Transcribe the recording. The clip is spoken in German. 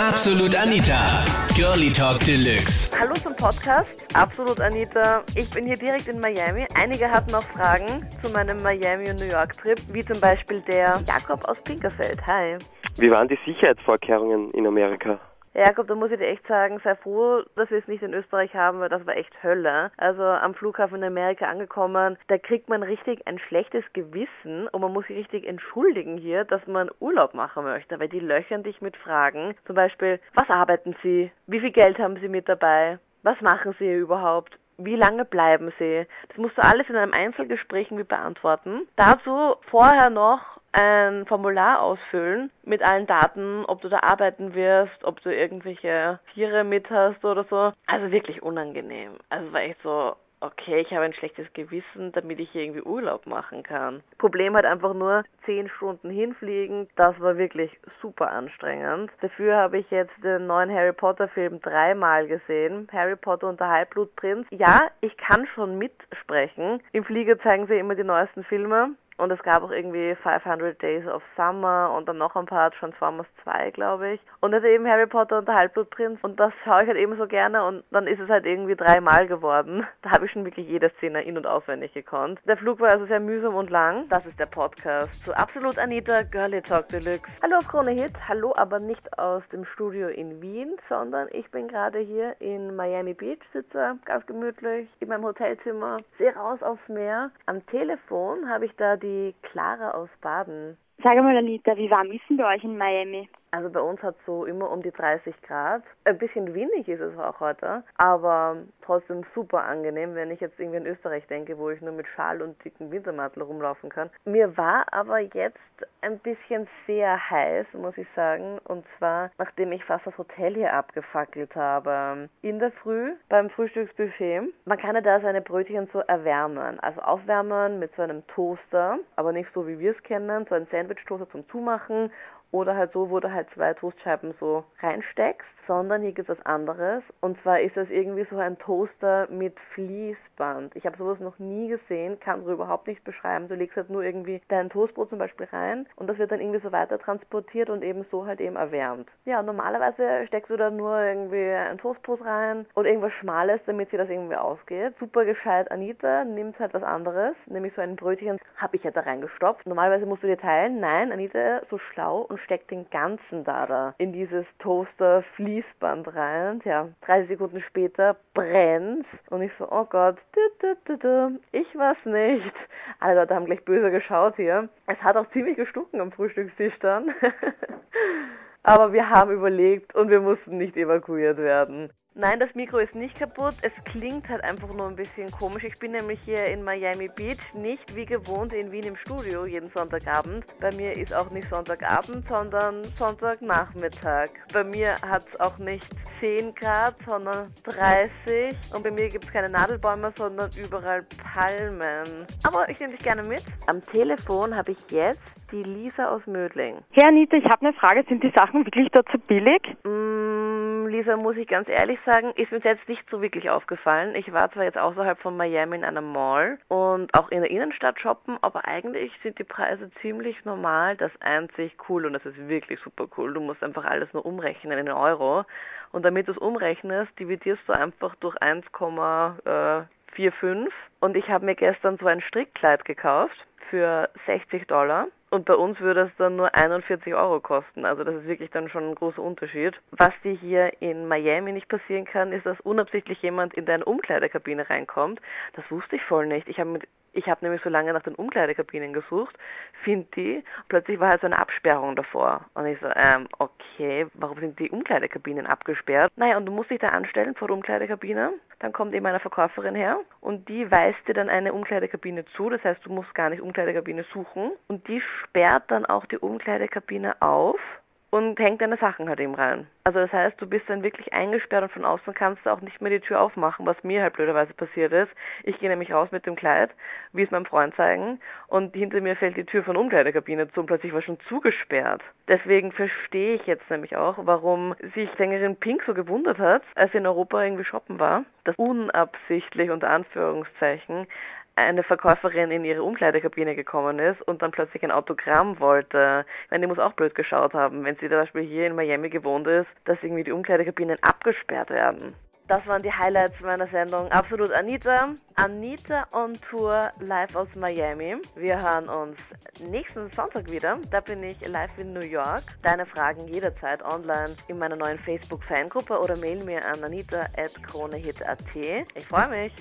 Absolut Anita, Girlie Talk Deluxe. Hallo zum Podcast, Absolut Anita. Ich bin hier direkt in Miami. Einige hatten auch Fragen zu meinem Miami- und New York-Trip, wie zum Beispiel der Jakob aus Pinkerfeld. Hi. Wie waren die Sicherheitsvorkehrungen in Amerika? Ja, Jakob, da muss ich dir echt sagen, sei froh, dass wir es nicht in Österreich haben, weil das war echt Hölle. Also am Flughafen in Amerika angekommen, da kriegt man richtig ein schlechtes Gewissen und man muss sich richtig entschuldigen hier, dass man Urlaub machen möchte, weil die löchern dich mit Fragen. Zum Beispiel, was arbeiten Sie? Wie viel Geld haben Sie mit dabei? Was machen Sie überhaupt? Wie lange bleiben Sie? Das musst du alles in einem Einzelgespräch mit beantworten. Dazu vorher noch ein Formular ausfüllen mit allen Daten, ob du da arbeiten wirst, ob du irgendwelche Tiere mit hast oder so. Also wirklich unangenehm. Also war echt so, okay, ich habe ein schlechtes Gewissen, damit ich irgendwie Urlaub machen kann. Problem hat einfach nur zehn Stunden hinfliegen. Das war wirklich super anstrengend. Dafür habe ich jetzt den neuen Harry Potter Film dreimal gesehen. Harry Potter und der Halbblutprinz. Ja, ich kann schon mitsprechen. Im Flieger zeigen sie immer die neuesten Filme. Und es gab auch irgendwie 500 Days of Summer und dann noch ein paar Transformers 2, glaube ich. Und jetzt eben Harry Potter und der Halbblutprinz. Und das schaue ich halt eben so gerne und dann ist es halt irgendwie dreimal geworden. Da habe ich schon wirklich jede Szene in- und auswendig gekonnt. Der Flug war also sehr mühsam und lang. Das ist der Podcast zu Absolut Anita Girlie Talk Deluxe. Hallo auf Krone Hit. Hallo aber nicht aus dem Studio in Wien, sondern ich bin gerade hier in Miami Beach, sitze ganz gemütlich in meinem Hotelzimmer, sehe raus aufs Meer. Am Telefon habe ich da die Clara aus Baden. Sag mal, Anita, wie warm ist denn bei euch in Miami? Also bei uns hat es so immer um die 30 Grad. Ein bisschen windig ist es auch heute, aber trotzdem super angenehm, wenn ich jetzt irgendwie in Österreich denke, wo ich nur mit Schal und dicken Wintermantel rumlaufen kann. Mir war aber jetzt ein bisschen sehr heiß, muss ich sagen, und zwar nachdem ich fast das Hotel hier abgefackelt habe. In der Früh beim Frühstücksbuffet, man kann ja da seine Brötchen so erwärmen, also aufwärmen mit so einem Toaster, aber nicht so wie wir es kennen, so ein Sandwich-Toaster zum Zumachen oder halt so, wo du halt zwei Toastscheiben so reinsteckst, sondern hier gibt es was anderes. Und zwar ist das irgendwie so ein Toaster mit Fließband. Ich habe sowas noch nie gesehen, kann so überhaupt nicht beschreiben. Du legst halt nur irgendwie dein Toastbrot zum Beispiel rein und das wird dann irgendwie so weiter transportiert und eben so halt eben erwärmt. Ja, normalerweise steckst du da nur irgendwie ein Toastbrot rein und irgendwas Schmales, damit sie das irgendwie ausgeht. Super gescheit Anita nimmt halt was anderes, nämlich so ein Brötchen habe ich ja da reingestopft. Normalerweise musst du dir teilen. Nein, Anita so schlau und steckt den ganzen da da in dieses Toaster Fließband rein. Ja, 30 Sekunden später brennt und ich so, oh Gott, ich weiß nicht. Alle Leute haben gleich böse geschaut hier. Es hat auch ziemlich gestunken am Frühstückstisch dann. Aber wir haben überlegt und wir mussten nicht evakuiert werden. Nein, das Mikro ist nicht kaputt. Es klingt halt einfach nur ein bisschen komisch. Ich bin nämlich hier in Miami Beach, nicht wie gewohnt in Wien im Studio jeden Sonntagabend. Bei mir ist auch nicht Sonntagabend, sondern Sonntagnachmittag. Bei mir hat es auch nicht 10 Grad, sondern 30. Und bei mir gibt es keine Nadelbäume, sondern überall Palmen. Aber ich nehme dich gerne mit. Am Telefon habe ich jetzt die Lisa aus Mödling. Herr Anita, ich habe eine Frage. Sind die Sachen wirklich dort so billig? Mm, Lisa, muss ich ganz ehrlich sagen, ist mir jetzt nicht so wirklich aufgefallen. Ich war zwar jetzt außerhalb von Miami in einer Mall und auch in der Innenstadt shoppen, aber eigentlich sind die Preise ziemlich normal. Das einzig cool und das ist wirklich super cool. Du musst einfach alles nur umrechnen in Euro. Und damit du es umrechnest, dividierst du einfach durch 1,45 und ich habe mir gestern so ein Strickkleid gekauft für 60 Dollar und bei uns würde es dann nur 41 Euro kosten. Also das ist wirklich dann schon ein großer Unterschied. Was dir hier in Miami nicht passieren kann, ist, dass unabsichtlich jemand in deine Umkleidekabine reinkommt. Das wusste ich voll nicht. Ich habe mit ich habe nämlich so lange nach den Umkleidekabinen gesucht, finde die, plötzlich war halt so eine Absperrung davor. Und ich so, ähm, okay, warum sind die Umkleidekabinen abgesperrt? Naja, und du musst dich da anstellen vor der Umkleidekabine. Dann kommt eben eine Verkäuferin her und die weist dir dann eine Umkleidekabine zu. Das heißt, du musst gar nicht Umkleidekabine suchen. Und die sperrt dann auch die Umkleidekabine auf und hängt deine Sachen halt eben rein. Also das heißt, du bist dann wirklich eingesperrt und von außen kannst du auch nicht mehr die Tür aufmachen, was mir halt blöderweise passiert ist. Ich gehe nämlich raus mit dem Kleid, wie es meinem Freund zeigen, und hinter mir fällt die Tür von Umkleidekabine zu und plötzlich war schon zugesperrt. Deswegen verstehe ich jetzt nämlich auch, warum sich Sängerin Pink so gewundert hat, als sie in Europa irgendwie shoppen war, dass unabsichtlich unter Anführungszeichen eine Verkäuferin in ihre Umkleidekabine gekommen ist und dann plötzlich ein Autogramm wollte. Ich meine, die muss auch blöd geschaut haben, wenn sie zum Beispiel hier in Miami gewohnt ist, dass irgendwie die Umkleidekabinen abgesperrt werden. Das waren die Highlights meiner Sendung. Absolut Anita. Anita on Tour live aus Miami. Wir hören uns nächsten Sonntag wieder. Da bin ich live in New York. Deine Fragen jederzeit online in meiner neuen Facebook-Fangruppe oder mail mir an anita.kronehit.at. Ich freue mich.